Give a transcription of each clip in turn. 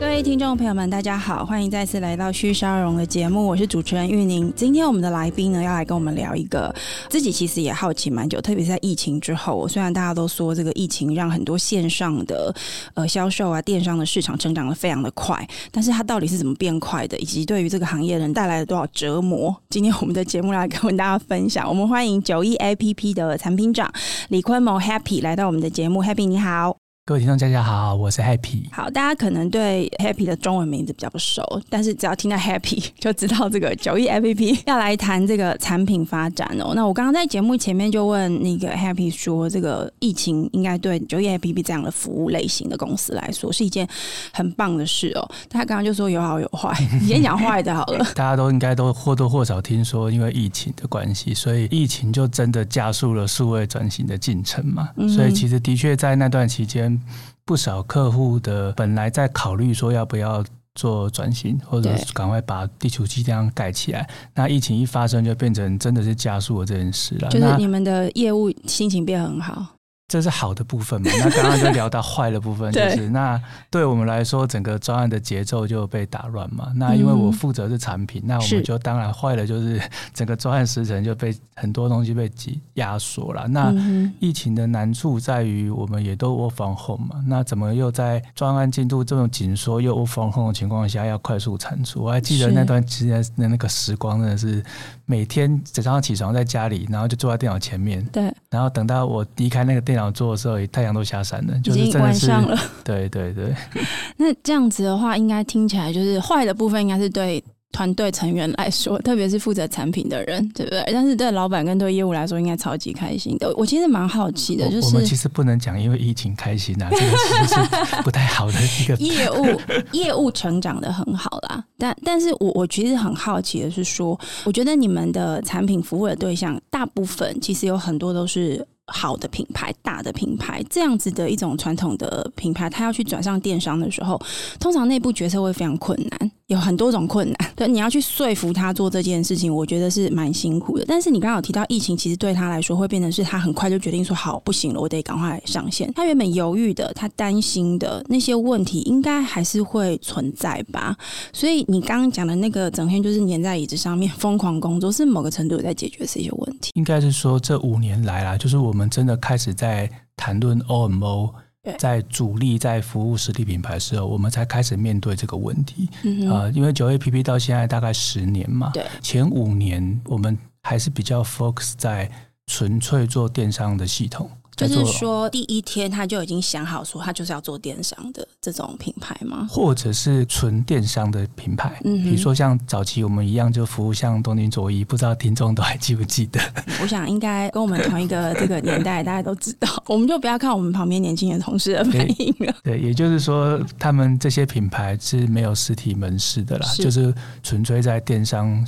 各位听众朋友们，大家好，欢迎再次来到旭沙龙的节目，我是主持人玉宁。今天我们的来宾呢，要来跟我们聊一个自己其实也好奇蛮久，特别是在疫情之后，虽然大家都说这个疫情让很多线上的呃销售啊、电商的市场成长得非常的快，但是它到底是怎么变快的，以及对于这个行业人带来了多少折磨？今天我们的节目来跟大家分享。我们欢迎九一 APP 的产品长李坤谋 Happy 来到我们的节目，Happy 你好。各位听众，大家好，我是 Happy。好，大家可能对 Happy 的中文名字比较不熟，但是只要听到 Happy 就知道这个九亿 APP 要来谈这个产品发展哦。那我刚刚在节目前面就问那个 Happy 说，这个疫情应该对九亿 APP 这样的服务类型的公司来说是一件很棒的事哦。他刚刚就说有好有坏，你先讲坏的好了。大家都应该都或多或少听说，因为疫情的关系，所以疫情就真的加速了数位转型的进程嘛。嗯、所以其实的确在那段期间。不少客户的本来在考虑说要不要做转型，或者赶快把地球机这样盖起来。那疫情一发生，就变成真的是加速了这件事了。就是你们的业务心情变很好。这是好的部分嘛？那刚刚就聊到坏的部分，就是对那对我们来说，整个专案的节奏就被打乱嘛。那因为我负责是产品，嗯、那我们就当然坏了，就是 整个专案时程就被很多东西被挤压缩了。那疫情的难处在于，我们也都 work from home 嘛。那怎么又在专案进度这种紧缩又 work from home 的情况下，要快速产出？我还记得那段时间的那个时光，真的是每天早上起床在家里，然后就坐在电脑前面，对，然后等到我离开那个电脑。桌的时候，太阳都下山了，就已经关上了。对 对对。那这样子的话，应该听起来就是坏的部分，应该是对团队成员来说，特别是负责产品的人，对不对？但是对老板跟对业务来说，应该超级开心的。我其实蛮好奇的，就是我，其实不能讲因为疫情开心啊，这个其实是不太好的一个 业务。业务成长的很好啦，但但是我我其实很好奇的是说，我觉得你们的产品服务的对象，大部分其实有很多都是。好的品牌，大的品牌，这样子的一种传统的品牌，它要去转上电商的时候，通常内部决策会非常困难，有很多种困难。对，你要去说服他做这件事情，我觉得是蛮辛苦的。但是你刚好提到疫情，其实对他来说会变成是他很快就决定说好，不行了，我得赶快上线。他原本犹豫的，他担心的那些问题，应该还是会存在吧？所以你刚刚讲的那个整天就是黏在椅子上面疯狂工作，是某个程度在解决这些问题。应该是说这五年来啦，就是我。我们真的开始在谈论 OMO，在主力在服务实体品牌的时候，我们才开始面对这个问题。嗯，呃，因为九 APP 到现在大概十年嘛，对，前五年我们还是比较 focus 在纯粹做电商的系统。就是说，第一天他就已经想好说，他就是要做电商的这种品牌吗？或者是纯电商的品牌？嗯，比如说像早期我们一样，就服务像东京佐伊，不知道听众都还记不记得？我想应该跟我们同一个这个年代，大家都知道。我们就不要看我们旁边年轻的同事的反应了。对，也就是说，他们这些品牌是没有实体门市的啦，是就是纯粹在电商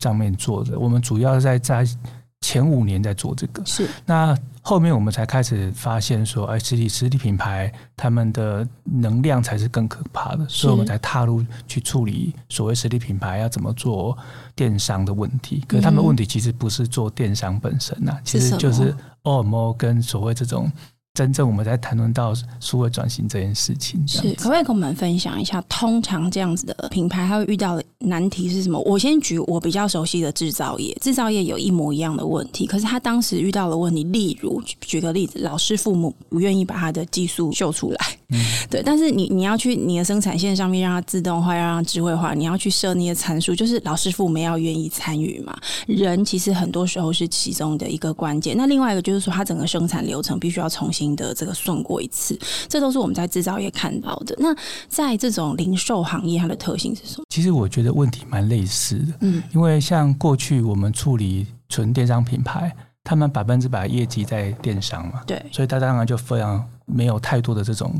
上面做的。我们主要在在。前五年在做这个，是那后面我们才开始发现说，哎，实体实体品牌他们的能量才是更可怕的，所以我们才踏入去处理所谓实体品牌要怎么做电商的问题。可是他们问题其实不是做电商本身呐、啊，其实就是 OMO 跟所谓这种。真正我们在谈论到数位转型这件事情，是可不可以跟我们分享一下？通常这样子的品牌，它会遇到的难题是什么？我先举我比较熟悉的制造业，制造业有一模一样的问题，可是他当时遇到的问题，例如举个例子，老师父母不愿意把他的技术秀出来，嗯、对，但是你你要去你的生产线上面让它自动化，要让它智慧化，你要去设那些参数，就是老师傅们要愿意参与嘛？人其实很多时候是其中的一个关键。那另外一个就是说，它整个生产流程必须要重新。的这个顺过一次，这都是我们在制造业看到的。那在这种零售行业，它的特性是什么？其实我觉得问题蛮类似的，嗯，因为像过去我们处理纯电商品牌，他们百分之百业绩在电商嘛，对，所以他当然就非常没有太多的这种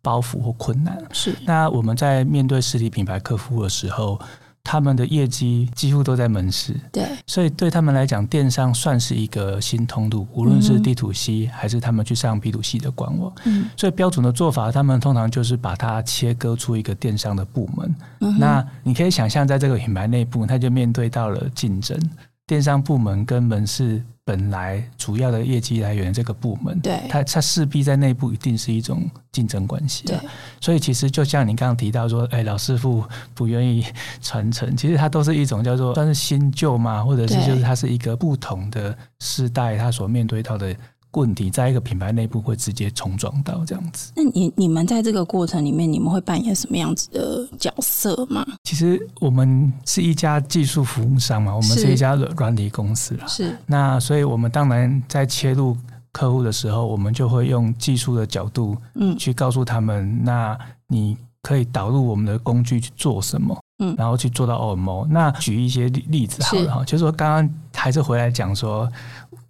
包袱或困难。是，那我们在面对实体品牌客户的时候。他们的业绩几乎都在门市，对，所以对他们来讲，电商算是一个新通路，无论是 D to C 还是他们去上 B to C 的官网，嗯，所以标准的做法，他们通常就是把它切割出一个电商的部门。嗯、那你可以想象，在这个品牌内部，他就面对到了竞争。电商部门跟门市本来主要的业绩来源这个部门，对，它它势必在内部一定是一种竞争关系。对，所以其实就像你刚刚提到说，哎，老师傅不愿意传承，其实它都是一种叫做算是新旧嘛，或者是就是它是一个不同的世代，它所面对到的。问题在一个品牌内部会直接冲撞到这样子。那你你们在这个过程里面，你们会扮演什么样子的角色吗？其实我们是一家技术服务商嘛，我们是一家软体公司啦。是。那所以我们当然在切入客户的时候，我们就会用技术的角度，嗯，去告诉他们，嗯、那你可以导入我们的工具去做什么，嗯，然后去做到 OMO。那举一些例例子好了哈，就是说刚刚还是回来讲说。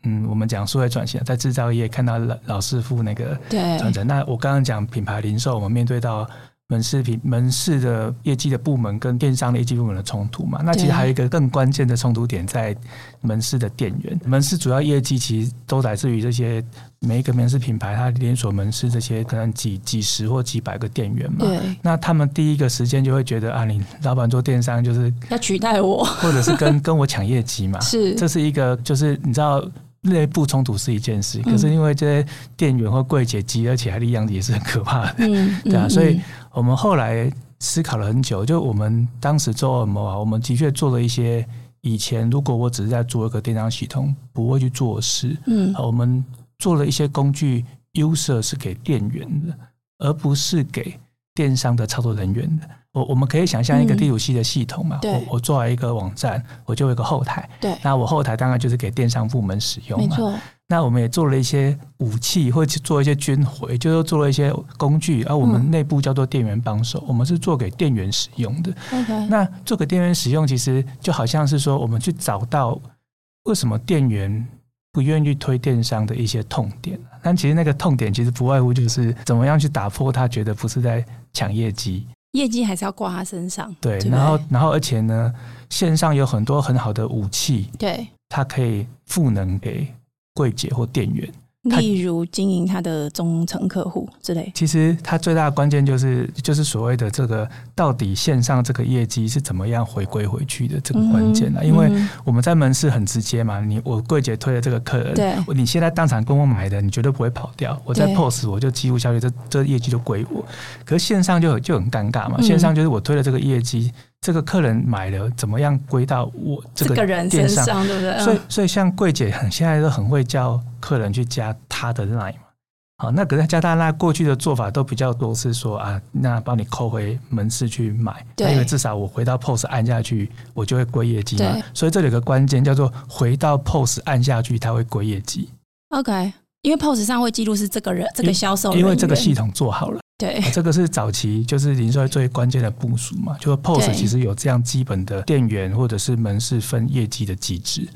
嗯，我们讲数位转型，在制造业看到老老师傅那个转折。那我刚刚讲品牌零售，我们面对到门市品门市的业绩的部门跟电商的业绩部门的冲突嘛。那其实还有一个更关键的冲突点在门市的店员。门市主要业绩其实都来自于这些每一个门市品牌，它连锁门市这些可能几几十或几百个店员嘛。对。那他们第一个时间就会觉得啊，你老板做电商就是要取代我，或者是跟跟我抢业绩嘛。是。这是一个就是你知道。内部冲突是一件事，可是因为这些店员或柜姐集合起来的样子也是很可怕的，嗯、对啊，所以我们后来思考了很久，就我们当时做什么啊？我们的确做了一些以前如果我只是在做一个电商系统不会去做事，嗯，我们做了一些工具，user 是给店员的，而不是给电商的操作人员的。我我们可以想象一个 D 五 C 的系统嘛，嗯、我我做了一个网站，我就有一个后台，对，那我后台当然就是给电商部门使用嘛，没错。那我们也做了一些武器，或者做一些军回，就是做了一些工具，而我们内部叫做店员帮手，嗯、我们是做给店员使用的。那做给店员使用，其实就好像是说，我们去找到为什么店员不愿意推电商的一些痛点，但其实那个痛点其实不外乎就是怎么样去打破他觉得不是在抢业绩。业绩还是要挂他身上，对，对，然后，然后，而且呢，线上有很多很好的武器，对，它可以赋能给柜姐或店员。例如经营他的中层客户之类，其实它最大的关键就是就是所谓的这个到底线上这个业绩是怎么样回归回去的这个关键呢。因为我们在门市很直接嘛，你我柜姐推了这个客人，对，你现在当场跟我买的，你绝对不会跑掉。我在 POS 我就几乎消费，这这业绩就归我。可是线上就就很尴尬嘛，线上就是我推了这个业绩。这个客人买了，怎么样归到我这个人身上，对不对？所以，所以像柜姐很现在都很会叫客人去加他的 line 嘛。好，那可是加他 line 过去的做法都比较多，是说啊，那帮你扣回门市去买，对，因为至少我回到 POS 按下去，我就会归业绩嘛。所以这里有个关键叫做回到 POS 按下去，它会归业绩。OK，因为 POS 上会记录是这个人，这个销售，因为这个系统做好了。对、啊，这个是早期就是零售最关键的部署嘛，就是 POS 其实有这样基本的店员或者是门市分业绩的机制。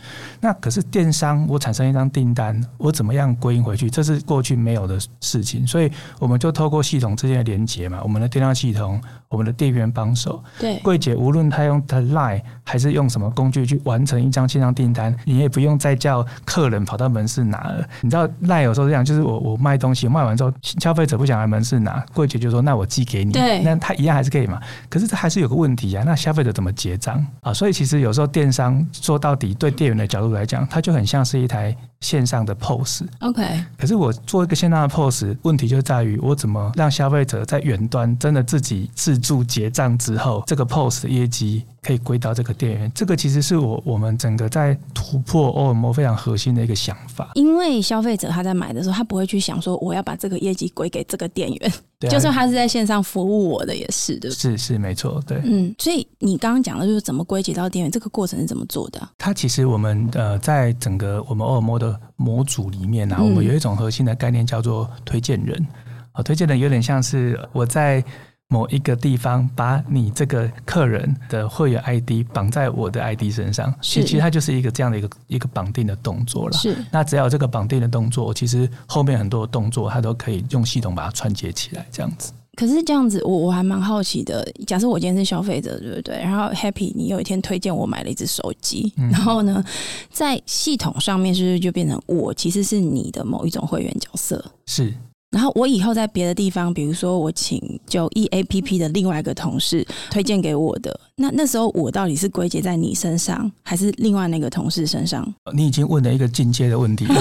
那可是电商，我产生一张订单，我怎么样归因回去？这是过去没有的事情，所以我们就透过系统之间的连接嘛，我们的电商系统，我们的店员帮手，对，柜姐无论她用他 Line 还是用什么工具去完成一张线上订单，你也不用再叫客人跑到门市拿了。你知道 Line 有时候这样，就是我我卖东西卖完之后，消费者不想来门市拿。柜姐就说：“那我寄给你。”对，那他一样还是可以嘛？可是这还是有个问题啊。那消费者怎么结账啊？所以其实有时候电商说到底，对店员的角度来讲，它就很像是一台线上的 POS。OK。可是我做一个线上的 POS，问题就在于我怎么让消费者在远端真的自己自助结账之后，这个 POS 的业绩。可以归到这个店员，这个其实是我我们整个在突破 OMO 非常核心的一个想法。因为消费者他在买的时候，他不会去想说我要把这个业绩归给这个店员，啊，就算他是在线上服务我的也是的。是是没错，对。嗯，所以你刚刚讲的就是怎么归结到店员，这个过程是怎么做的？它其实我们呃在整个我们 OMO 的模组里面呢，啊，我们有一种核心的概念叫做推荐人。啊，推荐人有点像是我在。某一个地方把你这个客人的会员 ID 绑在我的 ID 身上，其实它就是一个这样的一个一个绑定的动作了。是，那只要有这个绑定的动作，其实后面很多动作它都可以用系统把它串接起来，这样子。可是这样子，我我还蛮好奇的。假设我今天是消费者，对不对？然后 Happy，你有一天推荐我买了一只手机，嗯、然后呢，在系统上面是不是就变成我其实是你的某一种会员角色？是。然后我以后在别的地方，比如说我请就 EAPP 的另外一个同事推荐给我的，那那时候我到底是归结在你身上，还是另外那个同事身上？你已经问了一个进阶的问题了。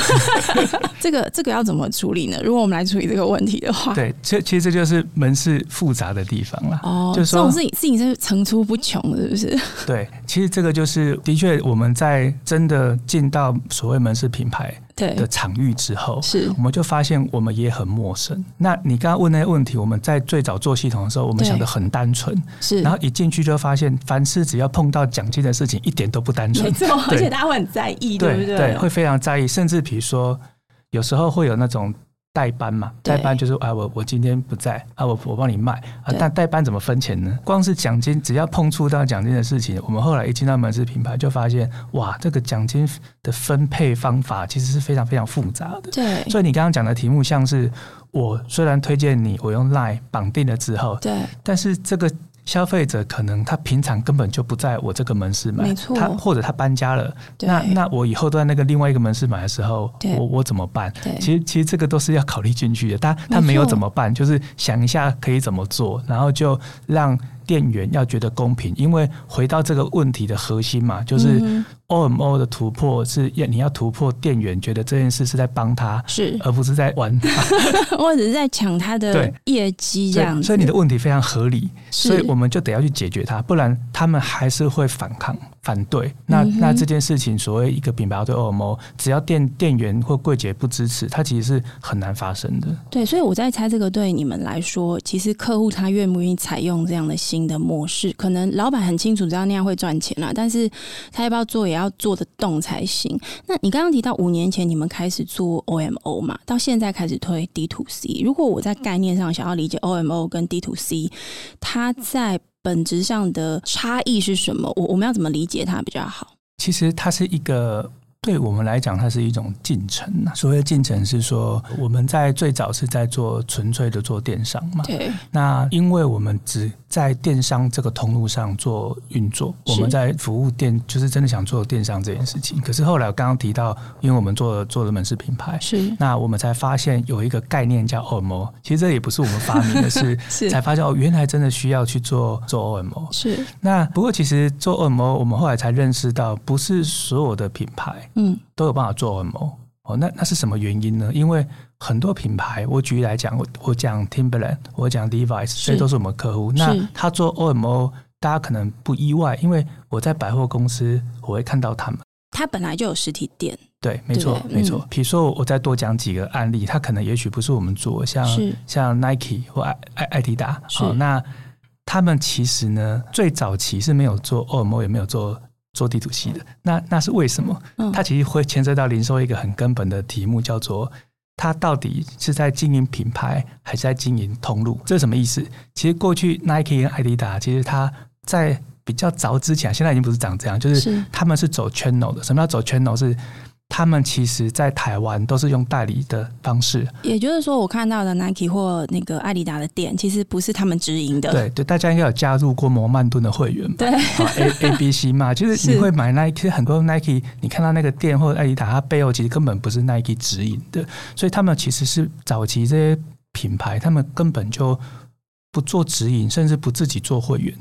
这个这个要怎么处理呢？如果我们来处理这个问题的话，对，这其实这就是门市复杂的地方了。哦，就是说这种事情事情是层出不穷的，是不是？对，其实这个就是的确我们在真的进到所谓门市品牌的场域之后，是我们就发现我们也很陌生。那你刚刚问那些问题，我们在最早做系统的时候，我们想的很单纯，是，然后一进去就发现，凡是只要碰到奖金的事情，一点都不单纯，没错，而且大家会很在意，对，对不对？对，会非常在意，甚至比如说。有时候会有那种代班嘛，代班就是啊，我我今天不在啊，我我帮你卖啊，但代班怎么分钱呢？光是奖金，只要碰触到奖金的事情，我们后来一进到门市品牌，就发现哇，这个奖金的分配方法其实是非常非常复杂的。对，所以你刚刚讲的题目，像是我虽然推荐你，我用 Line 绑定了之后，对，但是这个。消费者可能他平常根本就不在我这个门市买，没错，他或者他搬家了，那那我以后都在那个另外一个门市买的时候，我我怎么办？其实其实这个都是要考虑进去的。他他没有怎么办？就是想一下可以怎么做，然后就让店员要觉得公平。因为回到这个问题的核心嘛，就是。OMO 的突破是要你要突破店员觉得这件事是在帮他，是而不是在玩他，或者是在抢他的业绩这样子。所以你的问题非常合理，所以我们就得要去解决它，不然他们还是会反抗。反对，那那这件事情，所谓一个品牌要对 OMO，只要店店员或柜姐不支持，它其实是很难发生的。对，所以我在猜，这个对你们来说，其实客户他愿不愿意采用这样的新的模式，可能老板很清楚知道那样会赚钱啦，但是他要不要做，也要做得动才行。那你刚刚提到五年前你们开始做 OMO 嘛，到现在开始推 D to C。如果我在概念上想要理解 OMO 跟 D to C，它在本质上的差异是什么？我我们要怎么理解它比较好？其实它是一个。对我们来讲，它是一种进程。所谓的进程是说，我们在最早是在做纯粹的做电商嘛。对。那因为我们只在电商这个通路上做运作，我们在服务电，就是真的想做电商这件事情。可是后来我刚刚提到，因为我们做做了门市品牌，是。那我们才发现有一个概念叫 OMO。其实这也不是我们发明的是，是才发现哦，原来真的需要去做做 OMO。是。那不过其实做 OMO，我们后来才认识到，不是所有的品牌。嗯，都有办法做 OMO 哦，那那是什么原因呢？因为很多品牌，我举例来讲，我我讲 Timberland，我讲 Levi's，这些都是我们客户。那他做 OMO，大家可能不意外，因为我在百货公司我会看到他们。他本来就有实体店，对，没错，没错。比如说，我再多讲几个案例，他可能也许不是我们做，像像 Nike 或爱爱爱迪达，好，那他们其实呢，最早期是没有做 OMO，也没有做。做 D to C 的，那那是为什么？它其实会牵涉到零售一个很根本的题目，叫做它到底是在经营品牌，还是在经营通路？这是什么意思？其实过去 Nike 跟 Adidas，其实它在比较早之前，现在已经不是长这样，就是他们是走 channel 的。什么叫走 channel？是他们其实，在台湾都是用代理的方式，也就是说，我看到的 Nike 或那个爱迪达的店，其实不是他们直营的。对对，大家应该有加入过摩曼顿的会员吧？对，A A B C 嘛，就是你会买 Nike，很多 Nike，你看到那个店或者爱迪达，它背后其实根本不是 Nike 直营的，所以他们其实是早期这些品牌，他们根本就不做直营，甚至不自己做会员，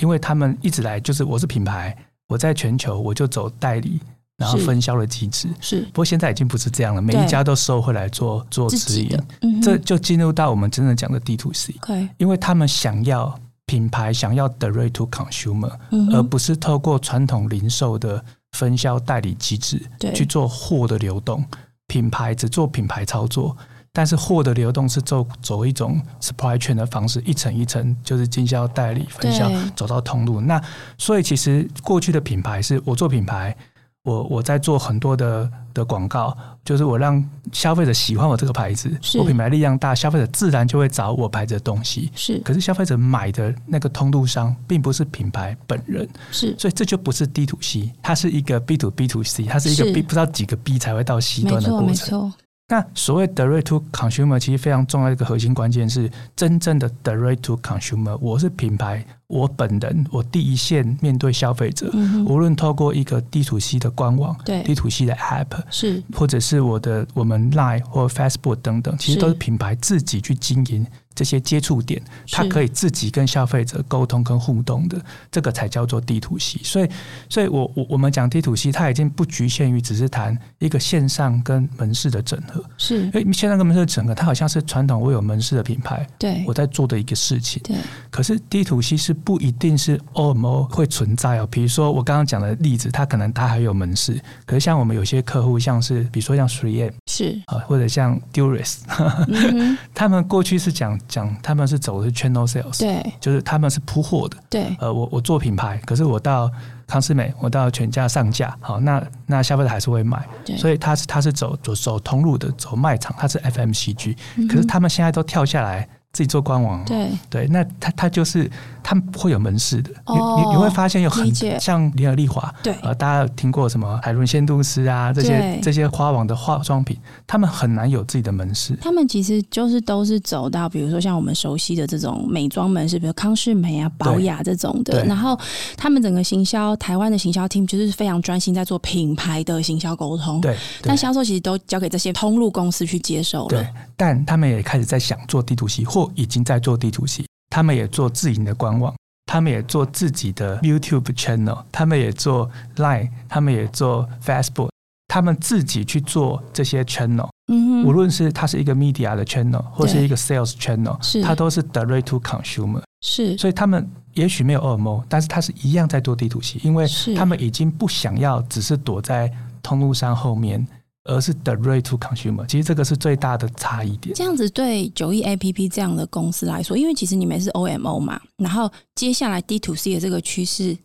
因为他们一直来就是我是品牌，我在全球我就走代理。然后分销的机制是，不过现在已经不是这样了，每一家都收回来做做直营，嗯，这就进入到我们真正讲的 D to C，对，因为他们想要品牌想要 direct to consumer，嗯，而不是透过传统零售的分销代理机制去做货的流动，品牌只做品牌操作，但是货的流动是走走一种 supply chain 的方式，一层一层就是经销代理分销走到通路，那所以其实过去的品牌是我做品牌。我我在做很多的的广告，就是我让消费者喜欢我这个牌子，我品牌力量大，消费者自然就会找我牌子的东西。是，可是消费者买的那个通路商并不是品牌本人，是，所以这就不是 D to C，它是一个 B to B to C，它是一个 B 不知道几个 B 才会到 C 端的过程。没错，没错。那所谓 Direct to Consumer，其实非常重要的一个核心关键是真正的 Direct to Consumer，我是品牌。我本人，我第一线面对消费者，嗯、无论透过一个 D to C 的官网，对 D to C 的 App，是或者是我的我们 Line 或 Facebook 等等，其实都是品牌自己去经营。这些接触点，它可以自己跟消费者沟通跟互动的，这个才叫做 D to C。所以，所以我我我们讲 D to C，它已经不局限于只是谈一个线上跟门市的整合。是，因为线上跟门市的整合，它好像是传统我有门市的品牌，对，我在做的一个事情。对。可是 D to C 是不一定是 OMO 会存在哦。比如说我刚刚讲的例子，它可能它还有门市，可是像我们有些客户，像是比如说像 3M 是啊，或者像 Duris，、嗯、他们过去是讲讲他们是。走的是 channel sales，对，就是他们是铺货的，对，呃，我我做品牌，可是我到康斯美，我到全家上架，好，那那消费者还是会买，所以他是他是走走走通路的，走卖场，他是 FMCG，、嗯、可是他们现在都跳下来。自己做官网，对对，那他他就是他们会有门市的，哦、你你你会发现有很像联合利华，对，呃，大家有听过什么海伦仙度丝啊这些这些花王的化妆品，他们很难有自己的门市。他们其实就是都是走到，比如说像我们熟悉的这种美妆门市，比如康是美啊、宝雅这种的。然后他们整个行销，台湾的行销 team 就是非常专心在做品牌的行销沟通。对，但销售其实都交给这些通路公司去接受了。对，但他们也开始在想做 D to C 或。已经在做 D to C，他们也做自营的官网，他们也做自己的 YouTube channel，他们也做 Line，他们也做 Facebook，他们自己去做这些 channel。嗯，无论是它是一个 media 的 channel，或是一个 sales channel，是它都是 direct to consumer。是，所以他们也许没有 OMO，但是他是一样在做 D to C，因为他们已经不想要只是躲在通路商后面。而是 direct to consumer，其实这个是最大的差异点。这样子对九亿 APP 这样的公司来说，因为其实你们是 OMO 嘛，然后接下来 D to C 的这个趋势。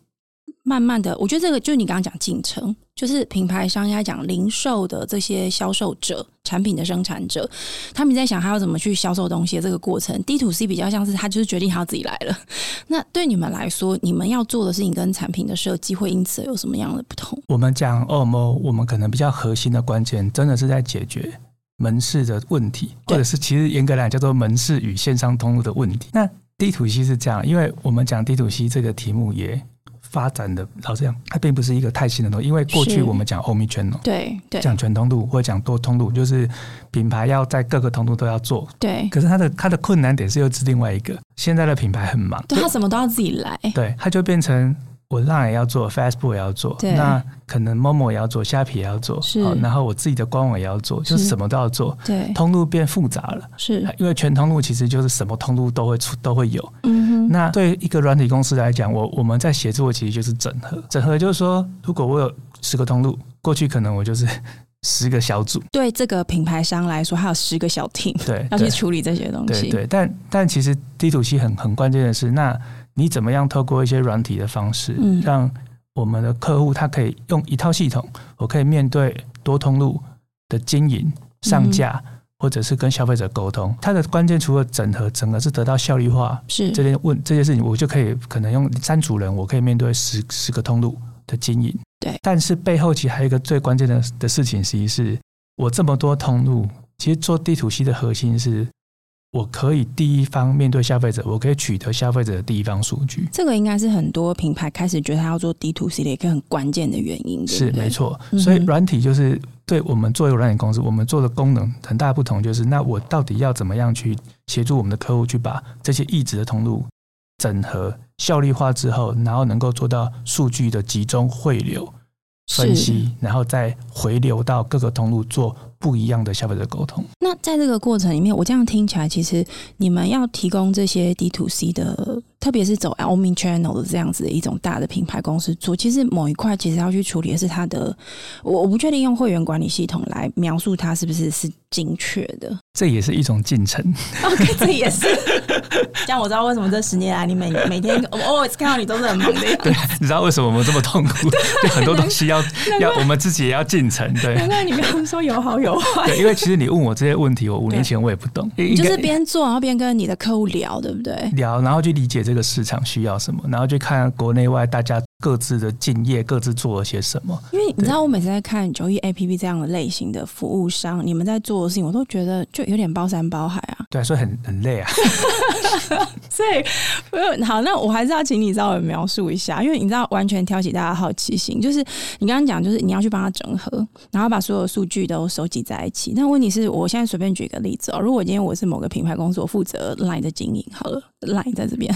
慢慢的，我觉得这个就是你刚刚讲进程，就是品牌商应该讲零售的这些销售者、产品的生产者，他们在想他要怎么去销售东西的这个过程。D to C 比较像是他就是决定他要自己来了。那对你们来说，你们要做的事情跟产品的设计会因此有什么样的不同？我们讲 OMO，我们可能比较核心的关键，真的是在解决门市的问题，或者是其实严格来讲叫做门市与线上通路的问题。那 D to C 是这样，因为我们讲 D to C 这个题目也。发展的老实讲，它并不是一个太新的东西，因为过去我们讲 Omnichannel，对对，讲全通路或者讲多通路，就是品牌要在各个通路都要做，对。可是它的它的困难点是又是另外一个，现在的品牌很忙，对，它什么都要自己来，对，它就变成。我 Line 也要做，Facebook 也要做，那可能 Momo 也要做，虾皮也要做，好。然后我自己的官网也要做，就是什么都要做。对，通路变复杂了，是。因为全通路其实就是什么通路都会出，都会有。嗯哼。那对一个软体公司来讲，我我们在协作其实就是整合，整合就是说，如果我有十个通路，过去可能我就是 十个小组。对这个品牌商来说，还有十个小 team，对，要去处理这些东西。对，对，但但其实 D to C 很很关键的是，那你怎么样透过一些软体的方式，嗯、让我们的客户他可以用一套系统，我可以面对多通路的经营、上架，或者是跟消费者沟通。它的关键除了整合，整个是得到效率化。是这件问这件事情，我就可以可能用三组人，我可以面对十十个通路的经营。对，但是背后其实还有一个最关键的的事情，其实是我这么多通路，其实做 D to C 的核心是。我可以第一方面对消费者，我可以取得消费者的第一方数据。这个应该是很多品牌开始觉得他要做 D to C 的一个很关键的原因。是没错，所以软体就是对我们作为软体公司，我们做的功能很大不同，就是那我到底要怎么样去协助我们的客户去把这些一直的通路整合效率化之后，然后能够做到数据的集中汇流分析，然后再回流到各个通路做。不一样的消费者沟通。那在这个过程里面，我这样听起来，其实你们要提供这些 D to C 的，特别是走 Omnichannel 的这样子的一种大的品牌公司做，其实某一块其实要去处理的是它的，我我不确定用会员管理系统来描述它是不是是精确的。这也是一种进程。OK，这也是。这样我知道为什么这十年来你每 每天我 always 看到你都是很忙的。对，你知道为什么我们这么痛苦？对，很多东西要要我们自己也要进程。对，难怪你刚刚说有好有坏。对，因为其实你问我这些问题，我五年前我也不懂。就是边做，然后边跟你的客户聊，对不对？聊，然后去理解这个市场需要什么，然后去看国内外大家各自的敬业，各自做了些什么。因为你知道，我每次在看九一 APP 这样的类型的服务商，你们在做的事情，我都觉得就有点包山包海啊。对，所以很很累啊。所以，好，那我还是要请你稍微描述一下，因为你知道，完全挑起大家好奇心。就是你刚刚讲，就是你要去帮他整合，然后把所有数据都收集在一起。但问题是我现在随便举一个例子哦，如果今天我是某个品牌公司，我负责 Line 的经营，好了，Line 在这边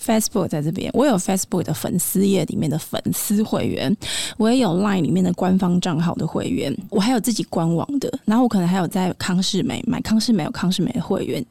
，Facebook 在这边，我有 Facebook 的粉丝页里面面的粉丝会员，我也有 Line 里面的官方账号的会员，我还有自己官网的，然后我可能还有在康世美买康世美有康世美的会员。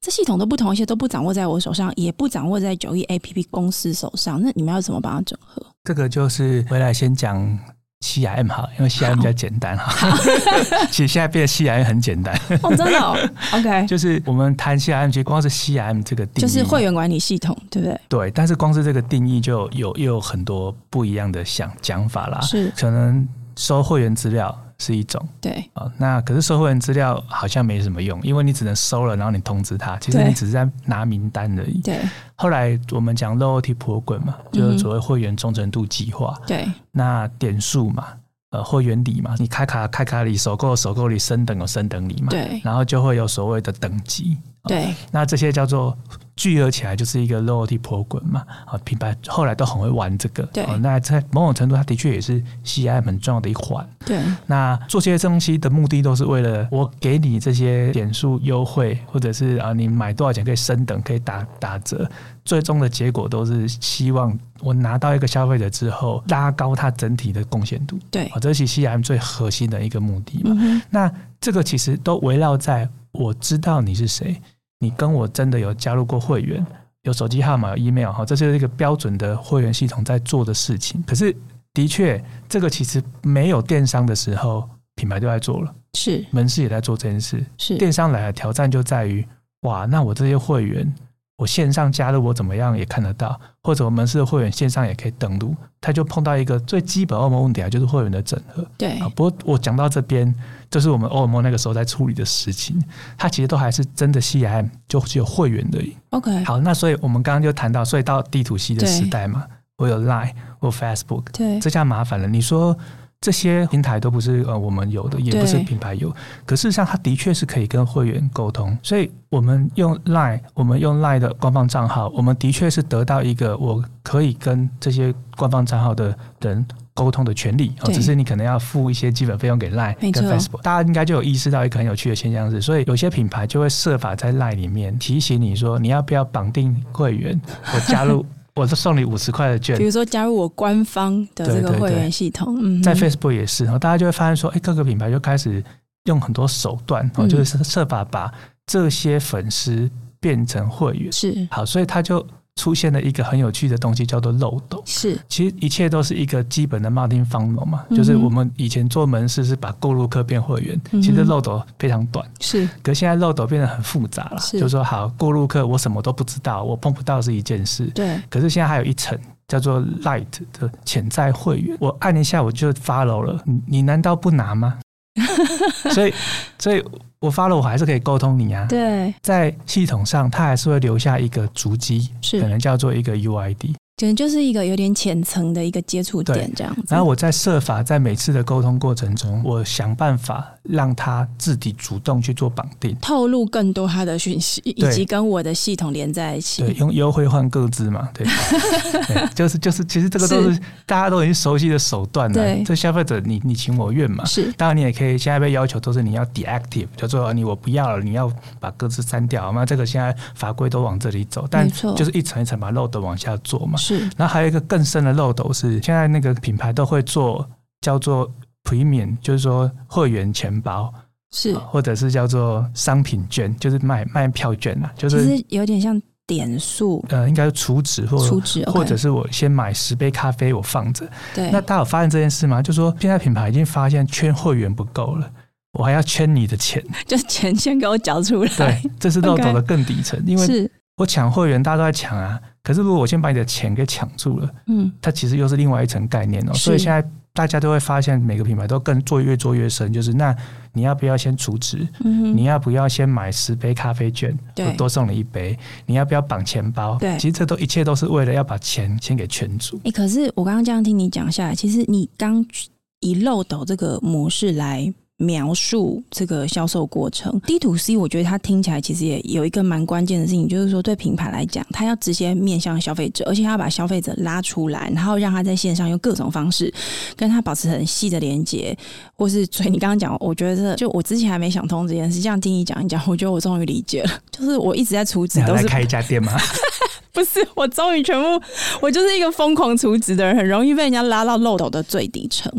这系统都不同，一些都不掌握在我手上，也不掌握在九亿 APP 公司手上。那你们要怎么把它整合？这个就是回来先讲 CRM 哈，因为 CRM 比较简单哈。其实现在变得 CRM 很简单哦，真的哦。OK，就是我们谈 CRM，其实光是 CRM 这个定义，就是会员管理系统，对不对？对，但是光是这个定义就有又有很多不一样的想讲法啦。是，可能收会员资料。是一种对啊，那可是收会员资料好像没什么用，因为你只能收了，然后你通知他，其实你只是在拿名单而已。对，后来我们讲 loyalty program 嘛，就是所谓会员忠诚度计划。对，那点数嘛，呃，会员礼嘛，你开卡开卡礼，首购首购礼，升等有升等礼嘛。对，然后就会有所谓的等级。对，那这些叫做。聚合起来就是一个 loyalty program 嘛，啊，品牌后来都很会玩这个，对，那在某种程度，它的确也是 CRM 很重要的一环，对。那做这些东西的目的都是为了我给你这些点数优惠，或者是啊，你买多少钱可以升等，可以打打折，最终的结果都是希望我拿到一个消费者之后，拉高它整体的贡献度，对，啊，这是 CRM 最核心的一个目的嘛。嗯、那这个其实都围绕在我知道你是谁。你跟我真的有加入过会员，有手机号码，有 email 哈，这是一个标准的会员系统在做的事情。可是，的确，这个其实没有电商的时候，品牌就在做了，是门市也在做这件事。是电商来的挑战就在于，哇，那我这些会员。我线上加入我怎么样也看得到，或者我们是会员线上也可以登录，他就碰到一个最基本 OMO 问题啊，就是会员的整合。对啊，不过我讲到这边，就是我们 OMO 那个时候在处理的事情，它其实都还是真的 CRM 就只有会员而已。OK，好，那所以我们刚刚就谈到，所以到 D to C 的时代嘛，我有 Line，我有 Facebook，对，这下麻烦了。你说。这些平台都不是呃我们有的，也不是品牌有。可事实上，它的确是可以跟会员沟通。所以我们用 Line，我们用 Line 的官方账号，我们的确是得到一个我可以跟这些官方账号的人沟通的权利。只是你可能要付一些基本费用给 Line 跟 Facebook。大家应该就有意识到一个很有趣的现象是，所以有些品牌就会设法在 Line 里面提醒你说，你要不要绑定会员，我加入。我就送你五十块的券，比如说加入我官方的这个会员系统，在 Facebook 也是，然后大家就会发现说，哎，各个品牌就开始用很多手段，哦，就是设法把这些粉丝变成会员，是。好，所以他就。出现了一个很有趣的东西，叫做漏斗。是，其实一切都是一个基本的 marketing funnel 嘛，就是我们以前做门市是把购入客变会员，嗯、其实漏斗非常短。是，可是现在漏斗变得很复杂了。是，就是说好购入客，我什么都不知道，我碰不到是一件事。对。可是现在还有一层叫做 light 的潜在会员，我按一下我就 follow 了，你你难道不拿吗？所以，所以。我发了，我还是可以沟通你啊。对，在系统上，它还是会留下一个足迹，是可能叫做一个 UID。可能就是一个有点浅层的一个接触点，这样子。然后我在设法在每次的沟通过程中，我想办法让他自己主动去做绑定，透露更多他的讯息，以及跟我的系统连在一起。对，用优惠换各自嘛，对，对，就是就是，其实这个都是大家都已经熟悉的手段了。对，这消费者你你情我愿嘛。是，当然你也可以现在被要求都是你要 deactive，叫做你我不要了，你要把各自删掉那。这个现在法规都往这里走，但就是一层一层把漏斗往下做嘛。是，然后还有一个更深的漏斗是，现在那个品牌都会做叫做 Premium，就是说会员钱包是，或者是叫做商品券，就是卖卖票券啊，就是其实有点像点数，呃，应该是储值或储值，或者是我先买十杯咖啡我放着。对，那大家有发现这件事吗？就是说现在品牌已经发现圈会员不够了，我还要圈你的钱，就是钱先给我缴出来。对，这是漏斗的更底层，因为我抢会员，大家都在抢啊。可是，如果我先把你的钱给抢住了，嗯，它其实又是另外一层概念哦。所以现在大家都会发现，每个品牌都更做越做越深，就是那你要不要先储值？嗯，你要不要先买十杯咖啡券，对，多送你一杯？你要不要绑钱包？对，其实这都一切都是为了要把钱先给圈住。哎，可是我刚刚这样听你讲下来，其实你刚以漏斗这个模式来描述这个销售过程。D to C，我觉得它听起来其实也有一个蛮关键的事情，就是说对品牌来讲，它要直接面向消费者，而且它要把消费者拉出来，然后让他在线上用各种方式跟他保持很细的连接，或是所以你刚刚讲，我觉得就我之前还没想通这件事，这样听你讲一讲，我觉得我终于理解了。就是我一直在储值，都是开一家店吗？不是，我终于全部，我就是一个疯狂储值的人，很容易被人家拉到漏斗的最底层。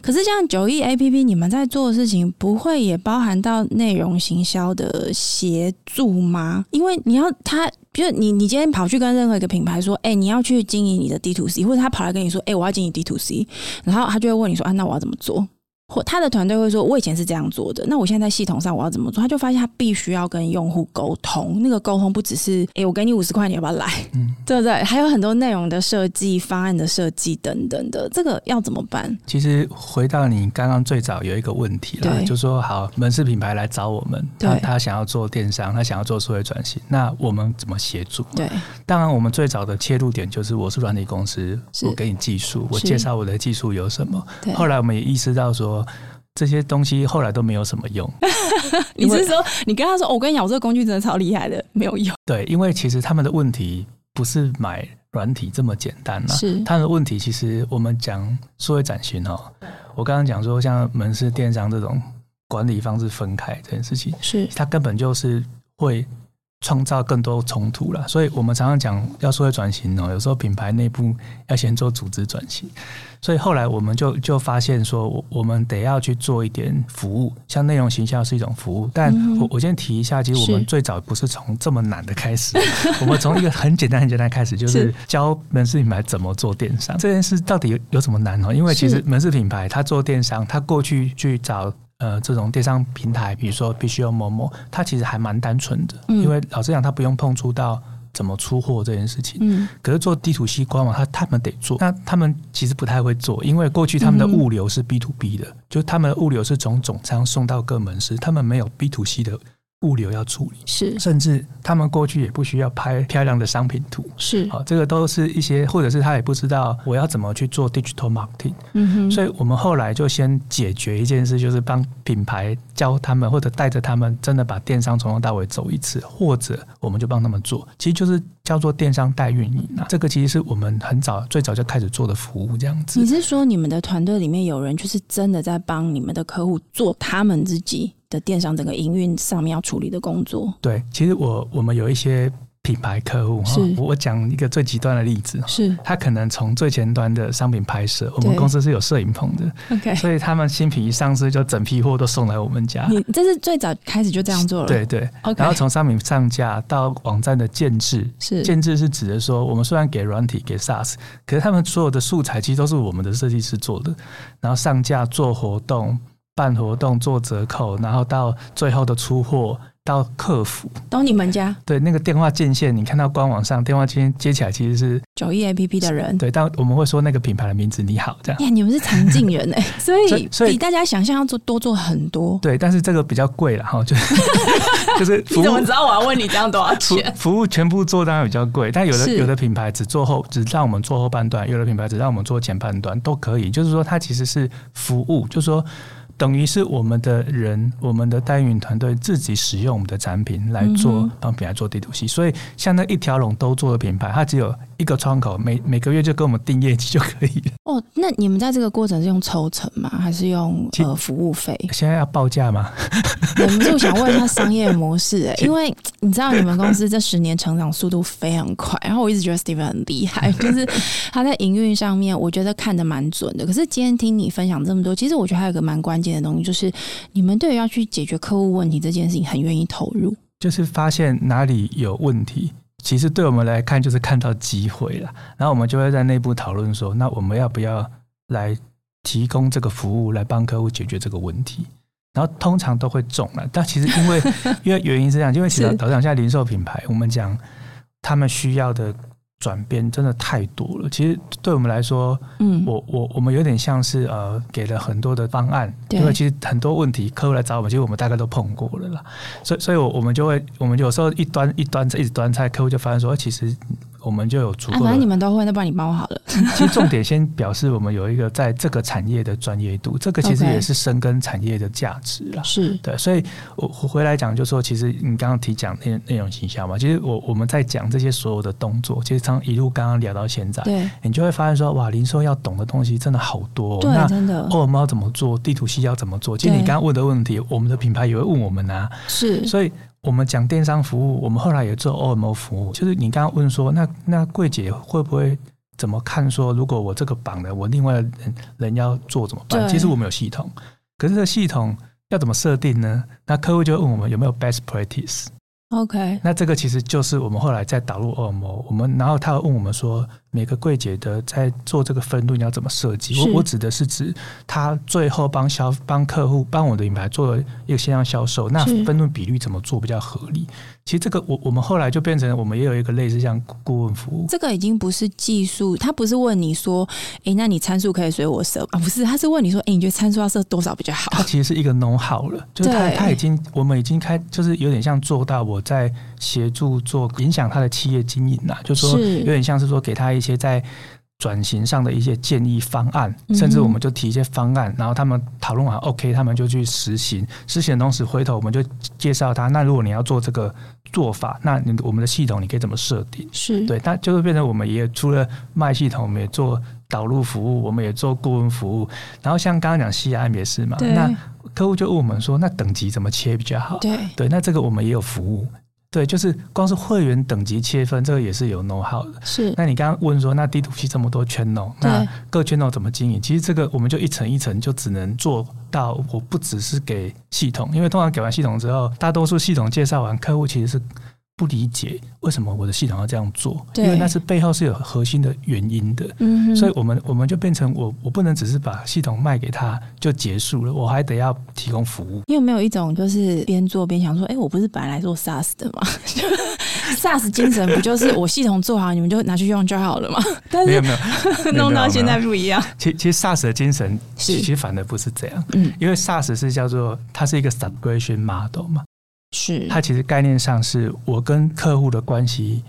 可是像九亿 APP，你们在做的事情，不会也包含到内容行销的协助吗？因为你要他，比如你，你今天跑去跟任何一个品牌说，哎、你要去经营你的 D to C，或者他跑来跟你说，哎、我要经营 D to C，然后他就会问你说，啊，那我要怎么做？或他的团队会说：“我以前是这样做的，那我现在在系统上我要怎么做？”他就发现他必须要跟用户沟通，那个沟通不只是“哎、欸，我给你五十块，你要不要来？”嗯，对不对？还有很多内容的设计、方案的设计等等的，这个要怎么办？其实回到你刚刚最早有一个问题了，就说好门市品牌来找我们，他他想要做电商，他想要做数位转型，那我们怎么协助？对，当然我们最早的切入点就是我是软体公司，我给你技术，我介绍我的技术有什么。后来我们也意识到说。这些东西后来都没有什么用。你是说，你跟他说，我跟你讲，我这个工具真的超厉害的，没有用。对，因为其实他们的问题不是买软体这么简单了。是，他们的问题其实我们讲数位转型哦。我刚刚讲说，像门市电商这种管理方式分开这件事情，是它根本就是会创造更多冲突了。所以我们常常讲要数位转型哦，有时候品牌内部要先做组织转型。所以后来我们就就发现说，我我们得要去做一点服务，像内容形象是一种服务。但我我先提一下，其实我们最早不是从这么难的开始，我们从一个很简单很简单开始，就是教门市品牌怎么做电商。这件事到底有有什么难呢？因为其实门市品牌它做电商，它过去去找呃这种电商平台，比如说必须要某某，它其实还蛮单纯的，因为老实讲，它不用碰触到。怎么出货这件事情，嗯，可是做地图 C 官网，他他们得做，那他们其实不太会做，因为过去他们的物流是 B to B 的，嗯、就他们的物流是从总仓送到各门市，他们没有 B to C 的。物流要处理。是，甚至他们过去也不需要拍漂亮的商品图。是，好，这个都是一些，或者是他也不知道我要怎么去做 digital marketing，嗯哼，所以我们后来就先解决一件事，就是帮品牌教他们，或者带着他们真的把电商从头到尾走一次，或者我们就帮他们做，其实就是叫做电商代运营啊，这个其实是我们很早最早就开始做的服务，这样子。你是说你们的团队里面有人就是真的在帮你们的客户做他们自己的电商整个营运上面要处理的工作，对，其实我我们有一些品牌客户哈，我讲一个最极端的例子，是他可能从最前端的商品拍摄，我们公司是有摄影棚的，OK，所以他们新品一上市就整批货都送来我们家。你这是最早开始就这样做了，对对，OK。然后从商品上架到网站的建制，是建制是指的说，我们虽然给软体给 SaaS，可是他们所有的素材其实都是我们的设计师做的，然后上架做活动。办活动做折扣，然后到最后的出货到客服，都你们家？对，那个电话键线，你看到官网上电话接接起来其实是九亿 APP 的人。对，但我们会说那个品牌的名字你好这样。耶，你们是常进人哎，所以所以比大家想象要做多做很多。对，但是这个比较贵了哈，就是 就是服务。你怎么知道我要问你这样多少钱？服务全部做当然比较贵，但有的有的品牌只做后，只让我们做后半段；有的品牌只让我们做前半段都可以。就是说，它其实是服务，就是说。等于是我们的人，我们的代运营团队自己使用我们的产品来做，帮品牌做 D to C。所以像那一条龙都做的品牌，它只有一个窗口，每每个月就跟我们定业绩就可以了。哦，那你们在这个过程是用抽成吗？还是用呃服务费？现在要报价吗？忍不住想问一下商业模式哎、欸，因为你知道你们公司这十年成长速度非常快，然后我一直觉得 Steven 很厉害，就是他在营运上面，我觉得看的蛮准的。可是今天听你分享这么多，其实我觉得还有一个蛮关键的东西，就是你们对于要去解决客户问题这件事情，很愿意投入，就是发现哪里有问题。其实对我们来看，就是看到机会了，然后我们就会在内部讨论说，那我们要不要来提供这个服务，来帮客户解决这个问题？然后通常都会中了，但其实因为 因为原因是这样，因为其实老实讲，现在零售品牌，我们讲他们需要的。转变真的太多了。其实对我们来说，嗯，我我我们有点像是呃，给了很多的方案，因为其实很多问题客户来找我们，其实我们大概都碰过了啦。所以，所以我我们就会，我们有时候一端一端一直端菜，客户就发现说，其实我们就有足够。反正你们都会，那帮你帮我好了。其实重点先表示我们有一个在这个产业的专业度，这个其实也是深耕产业的价值了。是对，所以我回来讲，就是说其实你刚刚提讲内内容形象嘛，其实我我们在讲这些所有的动作，其实从一路刚刚聊到现在，对，你就会发现说，哇，零售要懂的东西真的好多。对，那真的。OMO 要怎么做？地图系要怎么做？其实你刚刚问的问题，我们的品牌也会问我们啊。是，所以。我们讲电商服务，我们后来也做 OMO 服务。就是你刚刚问说，那那柜姐会不会怎么看？说如果我这个绑了，我另外人人要做怎么办？其实我们有系统，可是这个系统要怎么设定呢？那客户就问我们有没有 best practice。OK，那这个其实就是我们后来在导入 OMO，我们然后他会问我们说。每个柜姐的在做这个分论要怎么设计？我我指的是指他最后帮销帮客户帮我的品牌做了一个线上销售，那分论比率怎么做比较合理？其实这个我我们后来就变成我们也有一个类似像顾问服务。这个已经不是技术，他不是问你说，哎，那你参数可以随我设啊？不是，他是问你说，哎，你觉得参数要设多少比较好？他其实是一个 know how 了，就是他他已经我们已经开，就是有点像做到我在协助做影响他的企业经营呐，就是说有点像是说给他一。一些在转型上的一些建议方案，甚至我们就提一些方案，然后他们讨论完 OK，他们就去实行。实行的同时，回头我们就介绍他。那如果你要做这个做法，那你我们的系统你可以怎么设定？是对，那就会变成我们也除了卖系统，我们也做导入服务，我们也做顾问服务。然后像刚刚讲 CRM 也是嘛，那客户就问我们说，那等级怎么切比较好？对对，那这个我们也有服务。对，就是光是会员等级切分，这个也是有 know how 的。是，那你刚刚问说，那 D to P 这么多 channel，那各 channel 怎么经营？其实这个我们就一层一层，就只能做到。我不只是给系统，因为通常给完系统之后，大多数系统介绍完，客户其实是。不理解为什么我的系统要这样做，因为那是背后是有核心的原因的。嗯，所以我们我们就变成我我不能只是把系统卖给他就结束了，我还得要提供服务。你有没有一种就是边做边想说，哎，我不是本来来做 SaaS 的吗？SaaS 精神不就是我系统做好，你们就拿去用就好了吗？但是没有 没有，弄到现在不一样。其其实 SaaS 的精神其实反而不是这样，嗯，因为 SaaS 是叫做它是一个 subscription model 嘛。是，它其实概念上是我跟客户的关系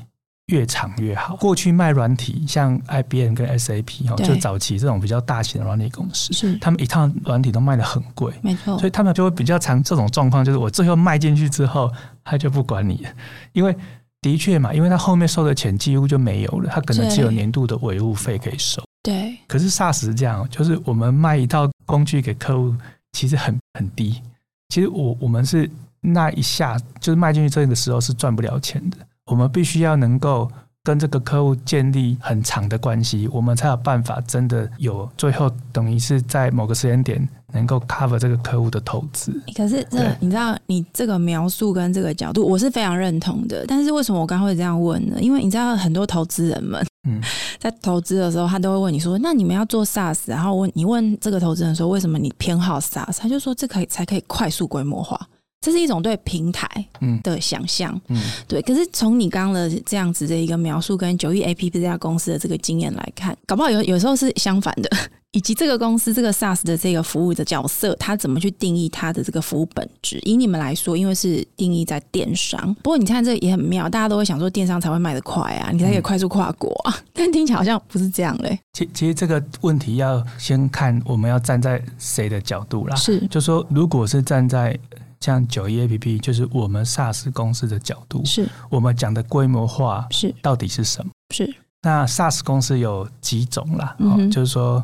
越长越好。过去卖软体，像 IBM 跟 SAP 哦，就早期这种比较大型的软体公司，是他们一套软体都卖的很贵，没错，所以他们就会比较常这种状况，就是我最后卖进去之后，他就不管你了，因为的确嘛，因为他后面收的钱几乎就没有了，他可能只有年度的维护费可以收。对，可是 SaaS 是这样，就是我们卖一套工具给客户，其实很很低。其实我我们是。那一下就是卖进去这个时候是赚不了钱的，我们必须要能够跟这个客户建立很长的关系，我们才有办法真的有最后等于是在某个时间点能够 cover 这个客户的投资。可是这你知道，你这个描述跟这个角度，我是非常认同的。但是为什么我刚会这样问呢？因为你知道很多投资人们，嗯，在投资的时候，他都会问你说：“那你们要做 SaaS？” 然后问你问这个投资人说：“为什么你偏好 SaaS？” 他就说：“这可以才可以快速规模化。”这是一种对平台的想象，嗯，嗯，对。可是从你刚刚的这样子的一个描述，跟九亿 APP 这家公司的这个经验来看，搞不好有有时候是相反的。以及这个公司这个 SaaS 的这个服务的角色，它怎么去定义它的这个服务本质？以你们来说，因为是定义在电商，不过你看这个也很妙，大家都会想说电商才会卖得快啊，你才可以快速跨国啊，嗯、但听起来好像不是这样嘞。其其实这个问题要先看我们要站在谁的角度啦，是，就说如果是站在。像九一 APP 就是我们 SaaS 公司的角度，是我们讲的规模化是到底是什么？是那 SaaS 公司有几种啦？嗯、就是说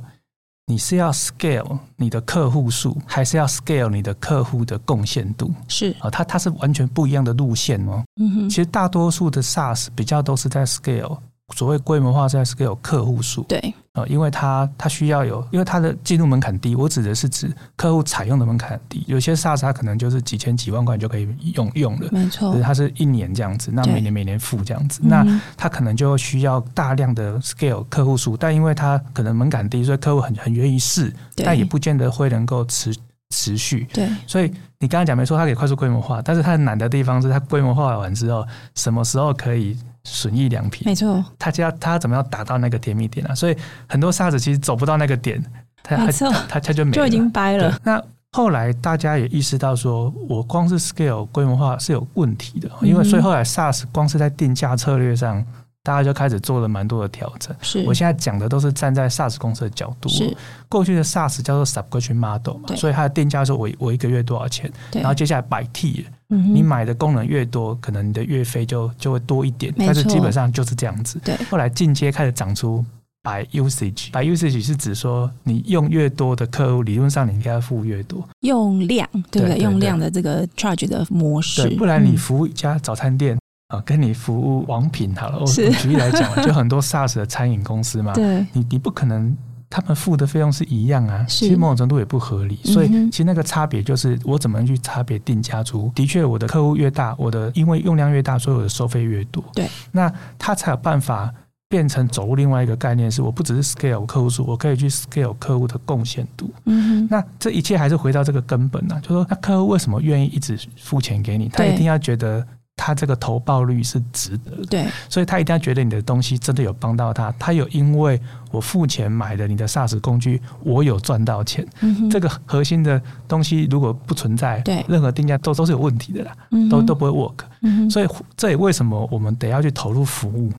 你是要 scale 你的客户数，还是要 scale 你的客户的贡献度？是啊，它它是完全不一样的路线哦。嗯哼，其实大多数的 SaaS 比较都是在 scale。所谓规模化，在是个有客户数，对，呃，因为它它需要有，因为它的进入门槛低。我指的是指客户采用的门槛低，有些 SaaS 它可能就是几千几万块就可以用用了，没错。它是一年这样子，那每年每年付这样子，那它可能就需要大量的 scale 客户数，但因为它可能门槛低，所以客户很很愿意试，但也不见得会能够持持续。对，所以你刚刚讲没错，它可以快速规模化，但是它难的地方是它规模化完之后，什么时候可以？损益两平，没错，他就要他怎么样达到那个甜蜜点啊？所以很多 SaaS 其实走不到那个点，他他他他就没了，就已经掰了。那后来大家也意识到，说我光是 scale 规模化是有问题的，因为所以后来 SaaS 光是在定价策略上。大家就开始做了蛮多的调整。是，我现在讲的都是站在 SaaS 公司的角度。是，过去的 SaaS 叫做 Subscription Model 嘛，所以它的定价是我我一个月多少钱，然后接下来摆 T，，嗯，你买的功能越多，可能你的月费就就会多一点，但是基本上就是这样子。对，后来进阶开始长出。By usage，by usage 是指说你用越多的客户，理论上你应该付越多。用量，对不对，用量的这个 charge 的模式。对，不然你服务一家早餐店啊、嗯，跟你服务王品好了，我举例来讲，就很多 SaaS 的餐饮公司嘛，对，你你不可能他们付的费用是一样啊，其实某种程度也不合理。所以其实那个差别就是我怎么去差别定价出，的确我的客户越大，我的因为用量越大，所以我的收费越多。对，那他才有办法。变成走入另外一个概念是，我不只是 scale 客户数，我可以去 scale 客户的贡献度。嗯哼，那这一切还是回到这个根本啊，就说那客户为什么愿意一直付钱给你？他一定要觉得他这个投报率是值得的。对，所以他一定要觉得你的东西真的有帮到他，他有因为我付钱买的你的 SaaS 工具，我有赚到钱。嗯，这个核心的东西如果不存在，对，任何定价都都是有问题的啦，嗯、都都不会 work。嗯，所以这也为什么我们得要去投入服务。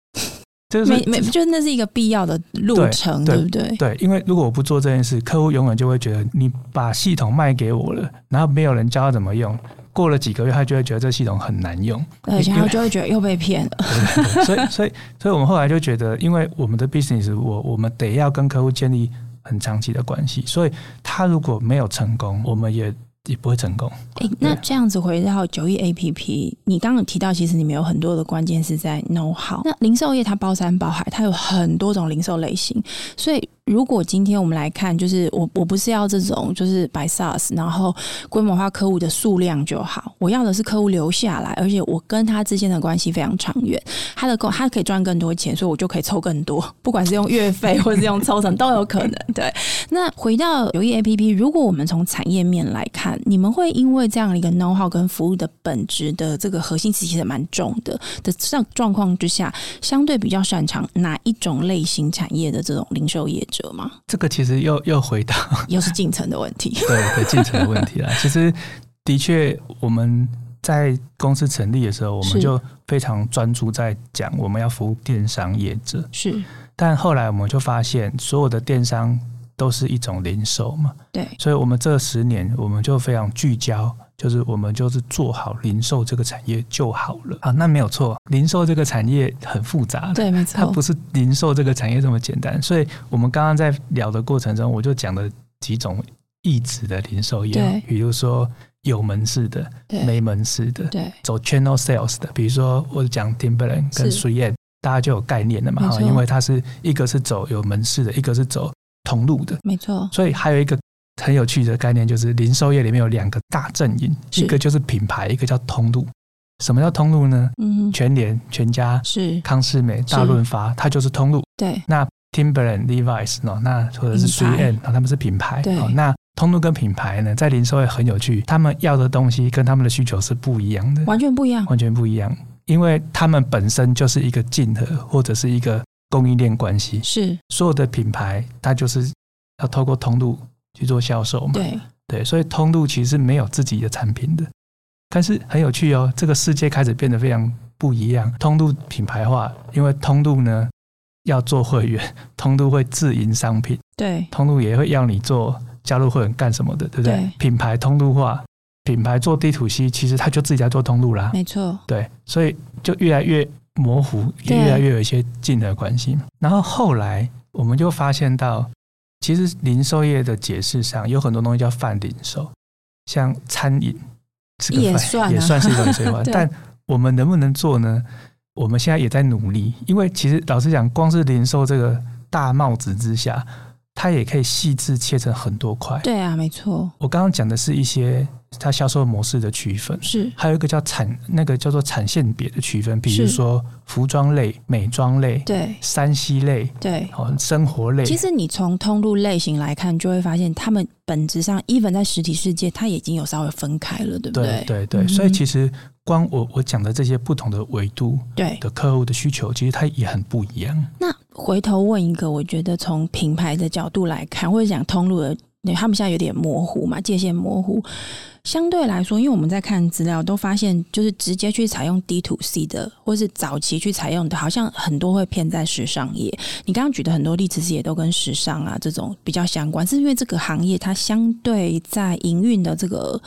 就是没没，就是那是一个必要的路程，对，对不对？对，因为如果我不做这件事，客户永远就会觉得你把系统卖给我了，然后没有人教他怎么用。过了几个月，他就会觉得这系统很难用，而且他就会觉得又被骗了。对对对，所以，所以，所以我们后来就觉得，因为我们的 business，我我们得要跟客户建立很长期的关系，所以他如果没有成功，我们也。也不会成功。哎、欸，那这样子回到九亿 APP，你刚刚提到，其实你们有很多的关键是在 know how。那零售业它包山包海，它有很多种零售类型，所以。如果今天我们来看，就是我我不是要这种就是 by SARS，然后规模化客户的数量就好，我要的是客户留下来，而且我跟他之间的关系非常长远，他的工他可以赚更多钱，所以我就可以抽更多，不管是用月费或者是用抽成都有可能。对，那回到九一 APP，如果我们从产业面来看，你们会因为这样一个 know how 跟服务的本质的这个核心其实蛮重的的状状况之下，相对比较擅长哪一种类型产业的这种零售业者？吗？这个其实又又回到 又是进程的问题，对对，进程的问题啦。其实的确，我们在公司成立的时候，我们就非常专注在讲我们要服务电商业者。是，但后来我们就发现，所有的电商都是一种零售嘛。对，所以我们这十年，我们就非常聚焦。就是我们就是做好零售这个产业就好了。啊，那没有错，零售这个产业很复杂，对，没错，它不是零售这个产业这么简单。所以我们刚刚在聊的过程中，我就讲了几种异质的零售业，比如说有门市的，没门市的，对，走 channel sales 的，比如说我讲 Timberland 跟 3M，大家就有概念了嘛，因为它是一个是走有门市的，一个是走同路的，没错，所以还有一个。很有趣的概念就是，零售业里面有两个大阵营，一个就是品牌，一个叫通路。什么叫通路呢？嗯，全联、全家、是康是美、大润发，它就是通路。对，那 Timberland、Levi's 那或者是 3M，那他们是品牌。对，那通路跟品牌呢，在零售业很有趣，他们要的东西跟他们的需求是不一样的，完全不一样，完全不一样，因为他们本身就是一个竞合或者是一个供应链关系。是，所有的品牌，它就是要透过通路。去做销售嘛？对对，所以通路其实没有自己的产品的，但是很有趣哦，这个世界开始变得非常不一样。通路品牌化，因为通路呢要做会员，通路会自营商品，对，通路也会要你做加入会员干什么的，对不对？对品牌通路化，品牌做 D to C，其实他就自己在做通路啦，没错。对，所以就越来越模糊，也越来越有一些近的关系。然后后来我们就发现到。其实零售业的解释上有很多东西叫泛零售，像餐饮这个也算、啊、也算是一种零售，但我们能不能做呢？我们现在也在努力，因为其实老实讲，光是零售这个大帽子之下，它也可以细致切成很多块。对啊，没错。我刚刚讲的是一些。它销售模式的区分。是，还有一个叫产那个叫做产线别的区分，比如说服装类、美妆类，对，三 C 类，对，好，生活类。其实你从通路类型来看，就会发现他们本质上，even 在实体世界，它已经有稍微分开了，对不对？对对对，所以其实光我我讲的这些不同的维度，对。的客户的需求，其实它也很不一样。那回头问一个，我觉得从品牌的角度来看，或者讲通路的对，他们现在有点模糊嘛，界限模糊。相对来说，因为我们在看资料都发现，就是直接去采用 D to C 的，或是早期去采用的，好像很多会偏在时尚业。你刚刚举的很多例子，其实也都跟时尚啊这种比较相关，是因为这个行业它相对在营运的这个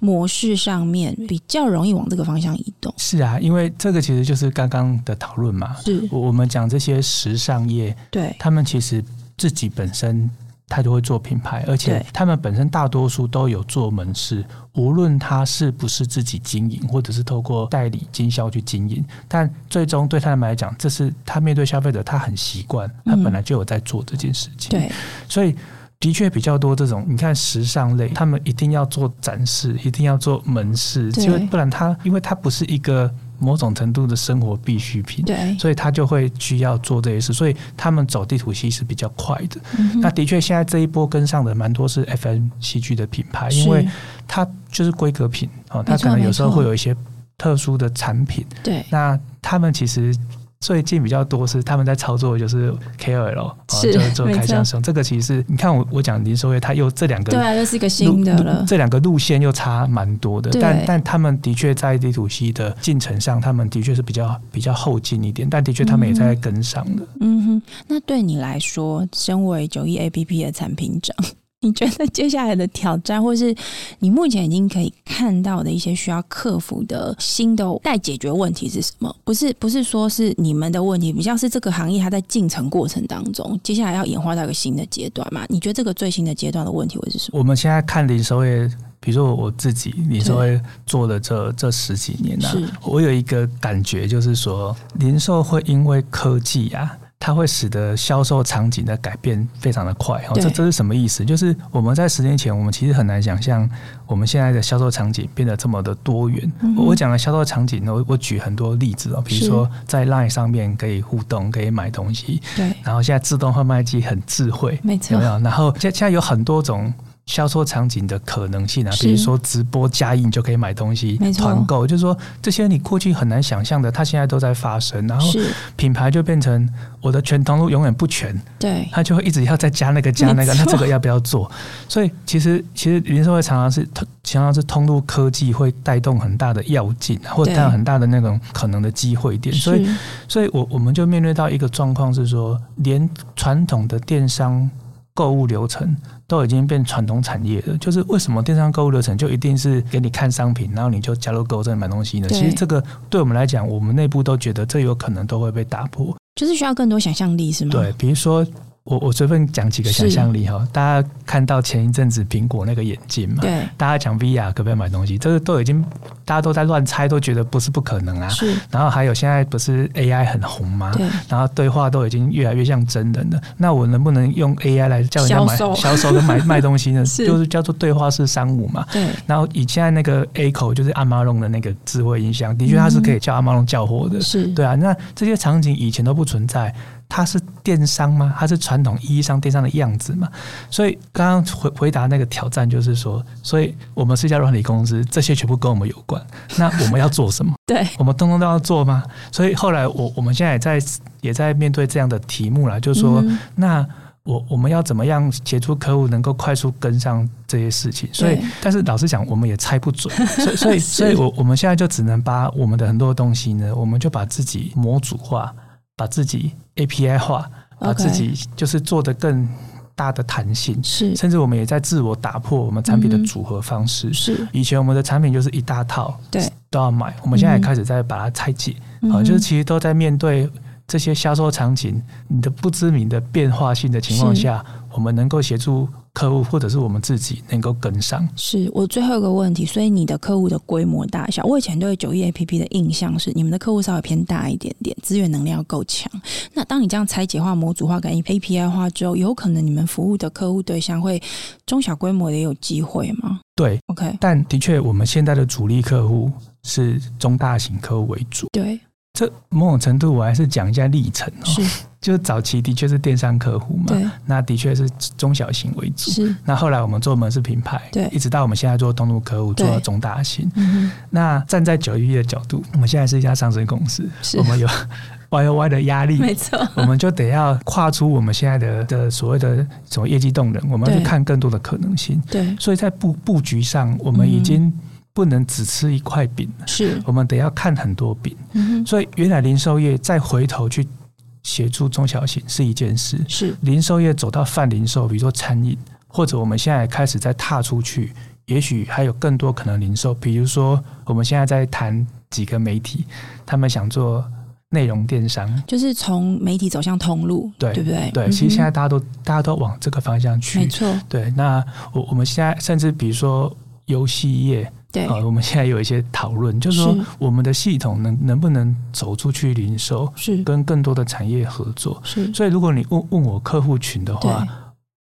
模式上面比较容易往这个方向移动。是啊，因为这个其实就是刚刚的讨论嘛。是，我们讲这些时尚业，对，他们其实自己本身。他就会做品牌，而且他们本身大多数都有做门市，无论他是不是自己经营，或者是透过代理经销去经营，但最终对他们来讲，这是他面对消费者，他很习惯，他本来就有在做这件事情。对，所以的确比较多这种，你看时尚类，他们一定要做展示，一定要做门市，因为不然他，因为他不是一个。某种程度的生活必需品，对，所以他就会需要做这些事，所以他们走 D to C 是比较快的。嗯、那的确，现在这一波跟上的蛮多是 FMCG 的品牌，因为它就是规格品哦，它可能有时候会有一些特殊的产品。对，那他们其实。最近比较多是他们在操作，就是 KOL，是就是做开箱生。这个其实你看我我讲零售业，它又这两个对啊，又是一个新的了。这两个路线又差蛮多的，但但他们的确在 D to C 的进程上，他们的确是比较比较后进一点，但的确他们也在跟上的。嗯哼，那对你来说，身为九一 APP 的产品长。你觉得接下来的挑战，或是你目前已经可以看到的一些需要克服的新的待解决问题是什么？不是，不是说是你们的问题，比较是这个行业它在进程过程当中，接下来要演化到一个新的阶段嘛？你觉得这个最新的阶段的问题会是什么？我们现在看零售业，比如说我自己零售业做了这这十几年呢，啊，我有一个感觉，就是说零售会因为科技啊。它会使得销售场景的改变非常的快哦，这这是什么意思？就是我们在十年前，我们其实很难想象我们现在的销售场景变得这么的多元。嗯、我讲的销售场景呢，我我举很多例子哦，比如说在 LINE 上面可以互动，可以买东西，对，然后现在自动贩卖机很智慧，没错，有没有？然后现现在有很多种。销售场景的可能性啊，比如说直播加印就可以买东西，团购，就是说这些你过去很难想象的，它现在都在发生。然后品牌就变成我的全通路永远不全，对，它就会一直要再加那个加那个，那这个要不要做？所以其实其实零售会常常是常常是通路科技会带动很大的要进，或者带有很大的那种可能的机会点。所以，所以我我们就面对到一个状况是说，连传统的电商购物流程。都已经变传统产业了，就是为什么电商购物流程就一定是给你看商品，然后你就加入购物车买东西呢？其实这个对我们来讲，我们内部都觉得这有可能都会被打破，就是需要更多想象力，是吗？对，比如说。我我随便讲几个想象力哈，大家看到前一阵子苹果那个眼镜嘛，对，大家讲 VR 可不可以买东西？这个都已经大家都在乱猜，都觉得不是不可能啊。是，然后还有现在不是 AI 很红吗？对，然后对话都已经越来越像真人了。那我能不能用 AI 来叫人家买销售跟买 卖东西呢？是，就是叫做对话式商务嘛。对，然后以现在那个 Echo 就是阿玛龙的那个智慧音箱，的确它是可以叫阿玛龙叫货的。是，对啊，那这些场景以前都不存在。它是电商吗？它是传统意义上电商的样子吗？所以刚刚回回答那个挑战就是说，所以我们是一家软体公司，这些全部跟我们有关。那我们要做什么？对，我们通通都要做吗？所以后来我我们现在也在也在面对这样的题目啦，就是说，嗯、那我我们要怎么样协助客户能够快速跟上这些事情？所以，但是老实讲，我们也猜不准。所以，所以，所以我我们现在就只能把我们的很多东西呢，我们就把自己模组化。把自己 API 化，把自己就是做的更大的弹性，是，甚至我们也在自我打破我们产品的组合方式。是，以前我们的产品就是一大套，对，都要买。我们现在也开始在把它拆解，啊，就是其实都在面对这些销售场景，你的不知名的变化性的情况下，我们能够协助。客户或者是我们自己能够跟上，是我最后一个问题。所以你的客户的规模大小，我以前对九亿 APP 的印象是，你们的客户稍微偏大一点点，资源能力要够强。那当你这样拆解化、模组化跟 API 化之后，有可能你们服务的客户对象会中小规模也有机会吗？对，OK。但的确，我们现在的主力客户是中大型客户为主。对。这某种程度，我还是讲一下历程哦。是，就早期的确是电商客户嘛，那的确是中小型为主。是，那后来我们做门市品牌，对，一直到我们现在做通路客户，做到中大型。嗯，那站在九一的角度，我们现在是一家上市公司，我们有 Y O Y 的压力，没错，我们就得要跨出我们现在的的所谓的什么业绩动能，我们要去看更多的可能性。对，所以在布布局上，我们已经不能只吃一块饼，是我们得要看很多饼。嗯，所以原来零售业再回头去协助中小型是一件事，是零售业走到泛零售，比如说餐饮，或者我们现在开始在踏出去。也许还有更多可能零售，比如说我们现在在谈几个媒体，他们想做内容电商，就是从媒体走向通路，对对不对？对，其实现在大家都大家都往这个方向去，没错。对，那我我们现在甚至比如说游戏业，对啊，我们现在有一些讨论，就是说我们的系统能能不能走出去零售，是跟更多的产业合作，是。所以如果你问问我客户群的话。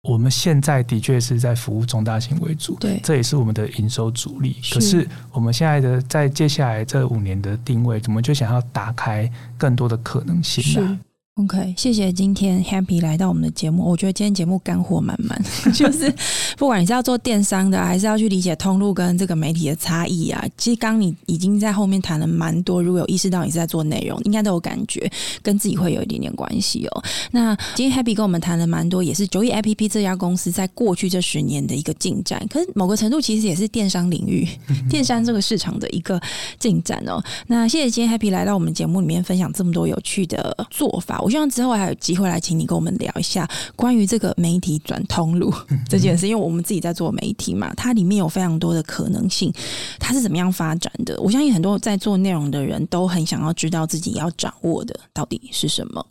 我们现在的确是在服务中大型为主，对，这也是我们的营收主力。可是我们现在的在接下来这五年的定位，怎么就想要打开更多的可能性啊。OK，谢谢今天 Happy 来到我们的节目。我觉得今天节目干货满满，就是不管你是要做电商的，还是要去理解通路跟这个媒体的差异啊，其实刚你已经在后面谈了蛮多。如果有意识到你是在做内容，应该都有感觉，跟自己会有一点点关系哦。那今天 Happy 跟我们谈了蛮多，也是九亿 APP 这家公司在过去这十年的一个进展，可是某个程度其实也是电商领域、电商这个市场的一个进展哦。那谢谢今天 Happy 来到我们节目里面分享这么多有趣的做法。我希望之后还有机会来请你跟我们聊一下关于这个媒体转通路 这件事，因为我们自己在做媒体嘛，它里面有非常多的可能性，它是怎么样发展的？我相信很多在做内容的人都很想要知道自己要掌握的到底是什么。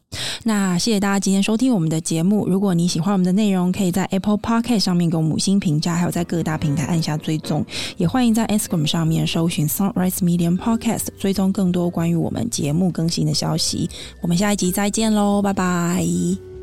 那谢谢大家今天收听我们的节目。如果你喜欢我们的内容，可以在 Apple Podcast 上面给我们五星评价，还有在各大平台按下追踪。也欢迎在 Instagram 上面搜寻 Sunrise Medium Podcast，追踪更多关于我们节目更新的消息。我们下一集再见喽，拜拜。